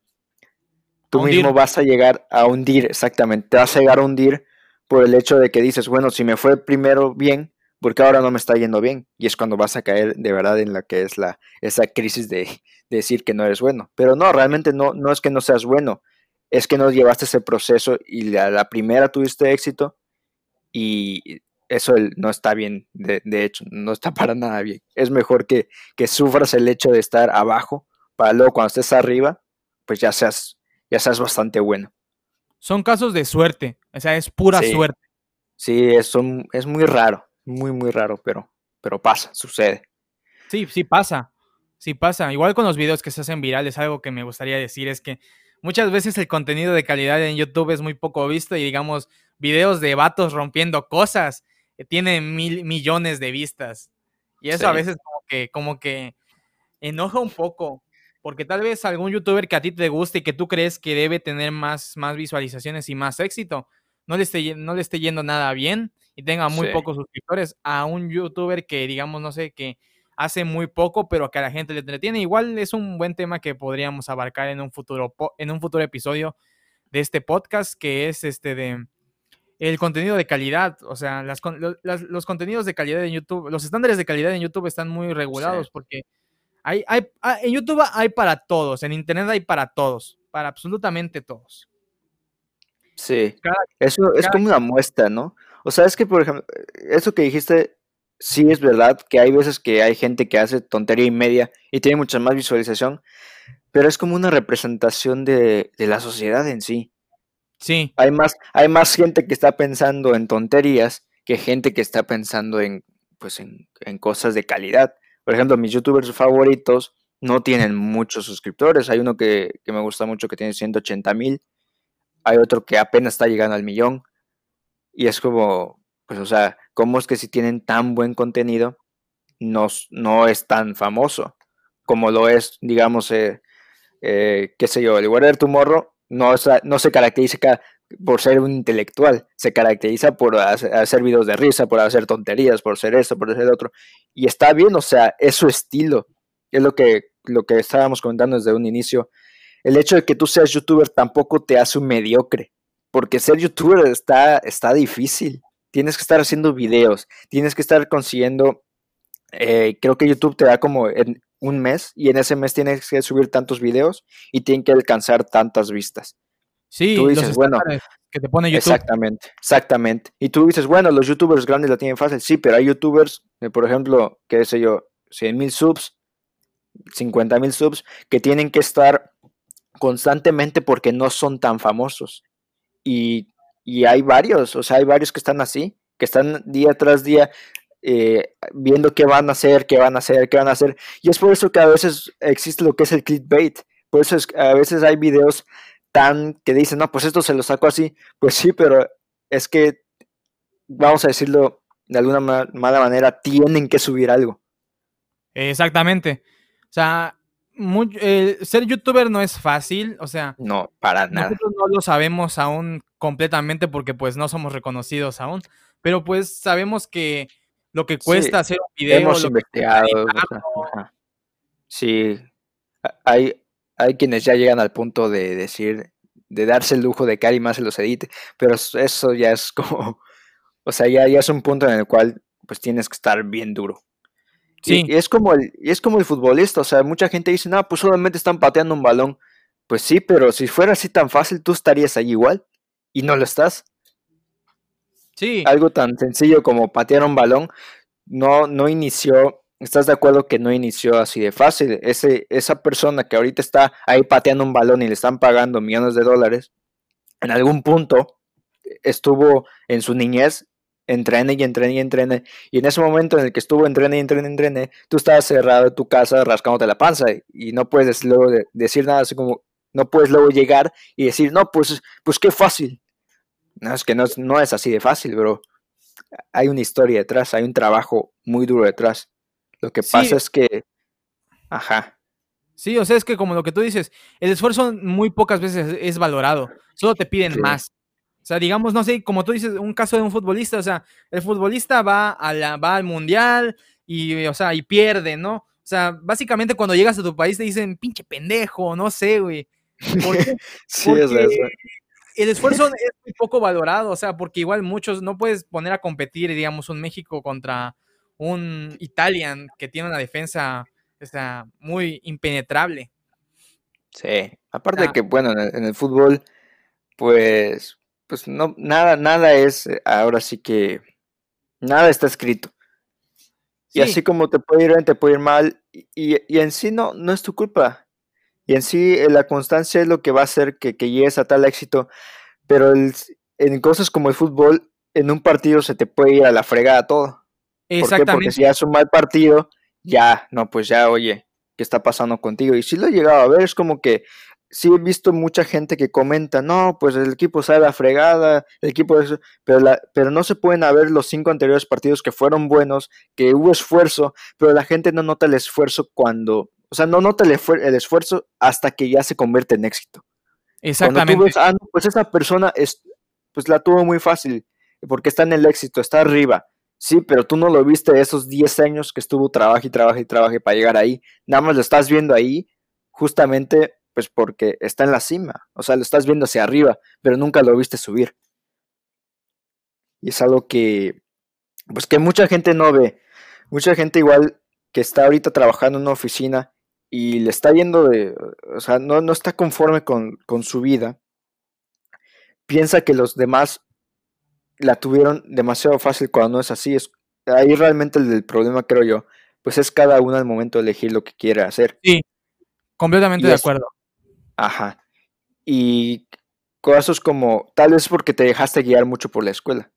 Tú mismo vas a llegar a hundir, exactamente, te vas a llegar a hundir por el hecho de que dices, bueno, si me fue primero bien, porque ahora no me está yendo bien? Y es cuando vas a caer de verdad en la que es la, esa crisis de, decir que no eres bueno. Pero no, realmente no, no es que no seas bueno, es que no llevaste ese proceso y la, la primera tuviste éxito y eso no está bien, de, hecho, no está <laughs> para nada bien. Es mejor que, que, sufras el hecho de estar abajo, para luego cuando estés arriba, pues ya seas, ya seas bastante bueno. Son casos de suerte, o sea, es pura suerte. Sí, es, es muy raro, muy, muy raro, pero, pero pasa, sucede. Sí, sí pasa, sí pasa. Igual con los videos que se hacen virales, algo que me gustaría decir es que muchas veces el contenido de calidad en YouTube es muy poco visto y digamos, videos de vatos rompiendo cosas tiene mil millones de vistas. Y eso a veces como que, como que enoja un poco, porque tal vez algún youtuber que a ti te guste y que tú crees que debe tener más, más visualizaciones y más éxito, no le, esté, no le esté yendo nada bien y tenga muy pocos suscriptores a un youtuber que, digamos, no sé, que hace muy poco, pero que a la gente le entretiene. Igual es un buen tema que podríamos abarcar en un futuro, en un futuro episodio de este podcast, que es este de el contenido de calidad, o sea, los contenidos de calidad en YouTube, los estándares de calidad en YouTube están muy regulados porque hay, hay, ah, en YouTube hay para todos, en Internet hay para todos, para absolutamente todos. Sí, eso es como una muestra, ¿no? O sea, es que, por ejemplo, eso que dijiste, sí es verdad que hay veces que hay gente que hace tontería y media y tiene mucha más visualización, pero es como una representación de, de la sociedad en sí. Sí. Hay más, hay más gente que está pensando en tonterías que gente que está pensando en, pues, en, cosas de calidad. Por ejemplo, mis youtubers favoritos no tienen muchos suscriptores. Hay uno que, me gusta mucho que tiene 180 mil. Hay otro que apenas está llegando al millón. Y es como, pues, o sea, ¿cómo es que si tienen tan buen contenido no, no es tan famoso como lo es, digamos, eh, eh, qué sé yo, el Warrior Tomorrow no, no se caracteriza por ser un intelectual, se caracteriza por hacer, videos de risa, por hacer tonterías, por ser esto, por ser otro. Y está bien, o sea, es su estilo. Es lo que, lo que estábamos comentando desde un inicio. El hecho de que tú seas youtuber tampoco te hace un mediocre, porque ser youtuber está, está difícil. Tienes que estar haciendo videos, tienes que estar consiguiendo, eh, creo que YouTube te da como un mes y en ese mes tienes que subir tantos videos y tienen que alcanzar tantas vistas. Sí, tú dices, bueno, que te pone YouTube. Exactamente, exactamente. Y tú dices, bueno, los youtubers grandes la tienen fácil. Sí, pero hay youtubers, por ejemplo, qué sé yo, 100 mil subs, 50 mil subs, que tienen que estar constantemente porque no son tan famosos. Y, y hay varios, o sea, hay varios que están así, que están día tras día eh, viendo qué van a hacer, qué van a hacer, qué van a hacer. Y es por eso que a veces existe lo que es el clickbait. Por eso es, a veces hay videos tan que dicen, no, pues esto se lo saco así. Pues sí, pero es que, vamos a decirlo de alguna mala manera, tienen que subir algo. Exactamente. O sea, ser youtuber no es fácil, o sea, no, para nada. Nosotros no lo sabemos aún completamente porque pues no somos reconocidos aún, pero pues sabemos que lo que cuesta hacer un video. Hemos investigado. sí, hay, hay quienes ya llegan al punto de decir, de darse el lujo de que alguien más se los edite, pero eso ya es como, <laughs> o sea, ya, ya es un punto en el cual pues tienes que estar bien duro. Sí. Y, es como el, es como el futbolista, o sea, mucha gente dice, no, pues solamente están pateando un balón. Pues sí, pero si fuera así tan fácil, tú estarías ahí igual y no lo estás. Sí. Algo tan sencillo como patear un balón no, no inició, ¿estás de acuerdo que no inició así de fácil? Ese, esa persona que ahorita está ahí pateando un balón y le están pagando millones de dólares, en algún punto estuvo en su niñez entrene y entrene y entrene. Y en ese momento en el que estuvo entrene y entrene y entrene, tú estabas cerrado en tu casa rascándote la panza y no puedes luego decir nada, así como no puedes luego llegar y decir, no, pues, pues qué fácil. No, es que no, no es así de fácil, bro. Hay una historia detrás, hay un trabajo muy duro detrás. Lo que pasa es que, ajá. Sí, o sea, es que como lo que tú dices, el esfuerzo muy pocas veces es valorado, solo te piden más. O sea, digamos, no sé, como tú dices, un caso de un futbolista, o sea, el futbolista va, a la, va al mundial y, o sea, y pierde, ¿no? O sea, básicamente cuando llegas a tu país te dicen, pinche pendejo, no sé, güey. <laughs> sí, es eso. El esfuerzo es muy poco valorado, o sea, porque igual muchos no puedes poner a competir, digamos, un México contra un Italian que tiene una defensa o sea, muy impenetrable. Sí, aparte de que, bueno, en el fútbol, pues pues no, nada, nada es, eh, ahora sí que, nada está escrito. Y así como te puede ir bien, te puede ir mal, y, en sí no, no es tu culpa. Y en sí eh, la constancia es lo que va a hacer que, llegues a tal éxito, pero en cosas como el fútbol, en un partido se te puede ir a la fregada todo. Exactamente. Porque si haces un mal partido, ya, no, pues ya, oye, ¿qué está pasando contigo? Y si lo he llegado a ver, es como que sí he visto mucha gente que comenta, no, pues el equipo sale a fregada, el equipo pero, la, pero no se pueden haber los cinco anteriores partidos que fueron buenos, que hubo esfuerzo, pero la gente no nota el esfuerzo cuando, o sea, no nota el, esfuerzo hasta que ya se convierte en éxito. Exactamente. ah, pues esa persona es, pues la tuvo muy fácil, porque está en el éxito, está arriba. Sí, pero tú no lo viste esos 10 años que estuvo trabajo y trabajo y trabajo para llegar ahí. Nada más lo estás viendo ahí justamente pues porque está en la cima, o sea, lo estás viendo hacia arriba, pero nunca lo viste subir. Y es algo que, pues que mucha gente no ve. Mucha gente igual que está ahorita trabajando en una oficina y le está yendo de, o sea, no, no está conforme con, con su vida, piensa que los demás la tuvieron demasiado fácil cuando no es así. Es, ahí realmente el, problema, creo yo, pues es cada uno al momento de elegir lo que quiere hacer. Sí, completamente de acuerdo. Ajá. Y cosas como, tal vez porque te dejaste guiar mucho por la escuela.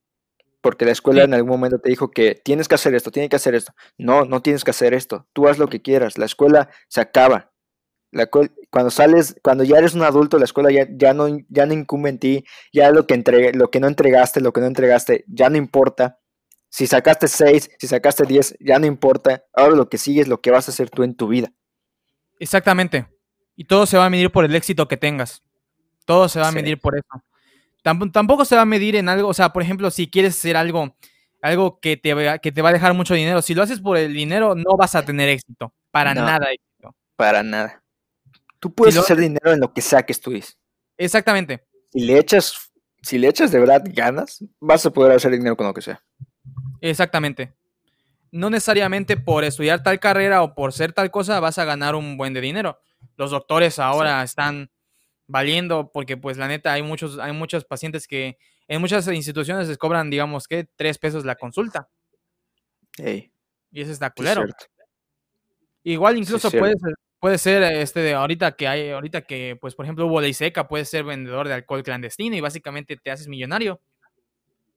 Porque la escuela en algún momento te dijo que tienes que hacer esto, tienes que hacer esto. No, no tienes que hacer esto. Tú haz lo que quieras. La escuela se acaba. La cuando sales, cuando ya eres un adulto, la escuela ya, ya, no, ya no incumbe en ti. Ya lo que, entregue, lo que no entregaste, lo que no entregaste, ya no importa. Si sacaste 6, si sacaste 10, ya no importa. Ahora lo que sigue es lo que vas a hacer tú en tu vida. Exactamente. Y todo se va a medir por el éxito que tengas. Todo se va a medir por eso. Tampoco se va a medir en algo, o sea, por ejemplo, si quieres hacer algo, algo que te, que te va a dejar mucho dinero, si lo haces por el dinero, no vas a tener éxito. Para nada éxito. Para nada. Tú puedes hacer dinero en lo que sea que estudies. Exactamente. Si le echas, si le echas de verdad ganas, vas a poder hacer dinero con lo que sea. Exactamente. No necesariamente por estudiar tal carrera o por ser tal cosa vas a ganar un buen de dinero los doctores ahora están valiendo porque pues la neta hay muchos, hay muchos pacientes que en muchas instituciones les cobran, digamos que, tres pesos la consulta. y eso está culero. Igual incluso puede, ser, puede ser este de ahorita que hay, ahorita que, pues, por ejemplo, hubo ley seca, puedes ser vendedor de alcohol clandestino y básicamente te haces millonario.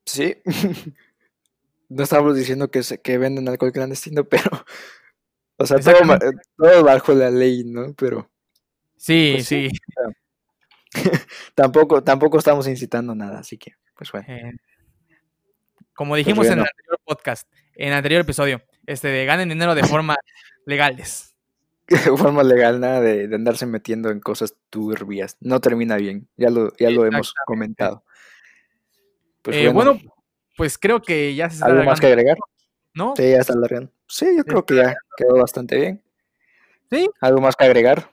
Sí. <laughs> no estamos diciendo que, se, que venden alcohol clandestino, <laughs> pero. O sea, todo, todo bajo la ley, ¿no? Pero. Sí, pues sí. <laughs> tampoco, tampoco estamos incitando nada, así que, pues bueno. Eh, como pues dijimos en el anterior podcast, en el anterior episodio, este de ganen dinero de forma <laughs> legales. De forma legal, nada de, andarse metiendo en cosas turbias. No termina bien. Ya lo, ya lo hemos comentado. Pues eh, bueno, pues creo que ya se está ¿Algo más que agregar? ¿No? Sí, ya está alargando. Sí, yo creo que ya quedó bastante bien. ¿Sí? ¿Algo más que agregar?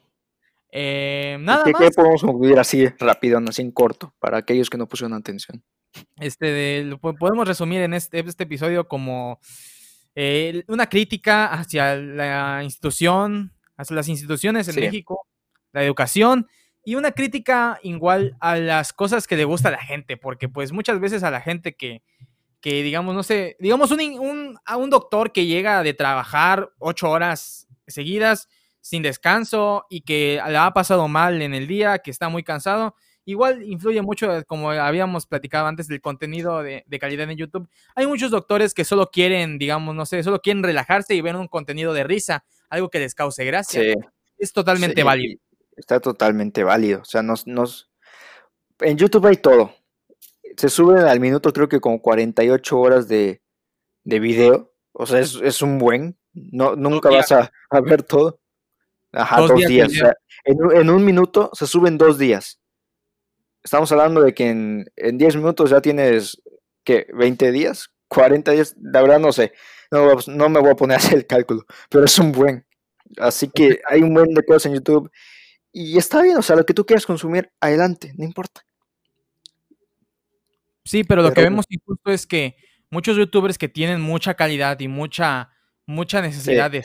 Eh, nada ¿Qué, más. ¿Qué podemos concluir así rápido, así en corto, para aquellos que no pusieron atención? Este, podemos resumir en este, este episodio como eh, una crítica hacia la institución, hacia las instituciones en México, la educación, y una crítica igual a las cosas que le gusta a la gente, porque pues muchas veces a la gente que, que digamos, no sé, digamos un, a un doctor que llega de trabajar ocho horas seguidas sin descanso y que le ha pasado mal en el día, que está muy cansado, igual influye mucho, como habíamos platicado antes, del contenido de, calidad en YouTube. Hay muchos doctores que solo quieren, digamos, no sé, solo quieren relajarse y ver un contenido de risa, algo que les cause gracia. Es totalmente válido. Está totalmente válido. O sea, nos, nos... en YouTube hay todo. Se sube al minuto creo que como 48 horas de, de video. O sea, es, un buen. No, nunca vas a, ver todo. Ajá, dos, días. en, un minuto se suben dos días. Estamos hablando de que en, en 10 minutos ya tienes, ¿qué? ¿20 días? ¿40 días? La verdad no sé. No, no me voy a poner a hacer el cálculo, pero es un buen. Así que hay un buen de cosas en YouTube y está bien, o sea, lo que tú quieras consumir, adelante, no importa. Sí, pero lo que vemos injusto es que muchos youtubers que tienen mucha calidad y mucha, mucha necesidad de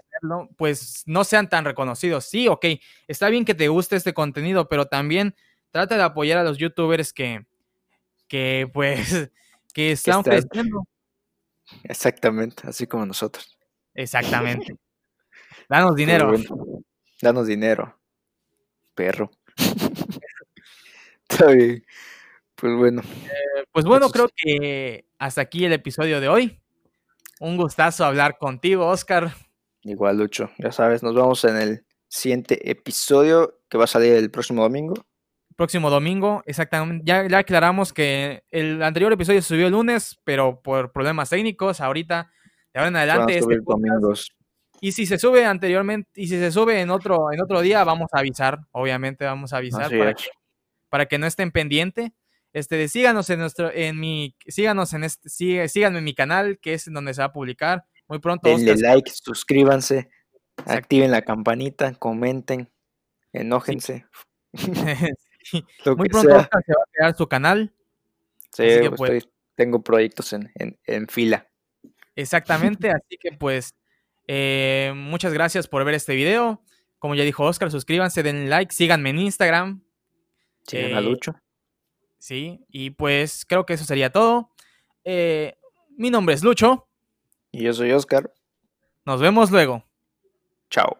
pues no sean tan reconocidos. Sí, ok, está bien que te guste este contenido, pero también trata de apoyar a los youtubers que, que pues, <laughs> que están creciendo. Exactamente, así como nosotros. Exactamente. <laughs> Danos dinero. danos dinero perro. <laughs> Está bien. Pues bueno. Eh, pues bueno, creo que hasta aquí el episodio de hoy. Un gustazo hablar contigo, Oscar. Igual, Lucho. Ya sabes, nos vemos en el siguiente episodio que va a salir el próximo domingo. Próximo domingo, exactamente. Ya, ya aclaramos que el anterior episodio se subió el lunes, pero por problemas técnicos, ahorita, de ahora en adelante, este domingos. Y si se sube anteriormente, y si se sube en otro, en otro día, vamos a avisar, obviamente vamos a avisar para que, para que, no estén pendiente. Este, síganos en nuestro, en mi, síganos en este, síganme en mi canal, que es donde se va a publicar. Muy pronto. Denle like, suscríbanse, activen la campanita, comenten, enójense. <laughs> <laughs> Muy pronto Oscar se va a crear su canal. Sí, pues, tengo proyectos en, en, en fila. Exactamente, <laughs> así que pues eh, muchas gracias por ver este video. Como ya dijo Oscar, suscríbanse, den like, síganme en Instagram. Sigan a eh, Lucho. Sí, y pues creo que eso sería todo. Eh, mi nombre es Lucho. Y yo soy Oscar. Nos vemos luego. Chao.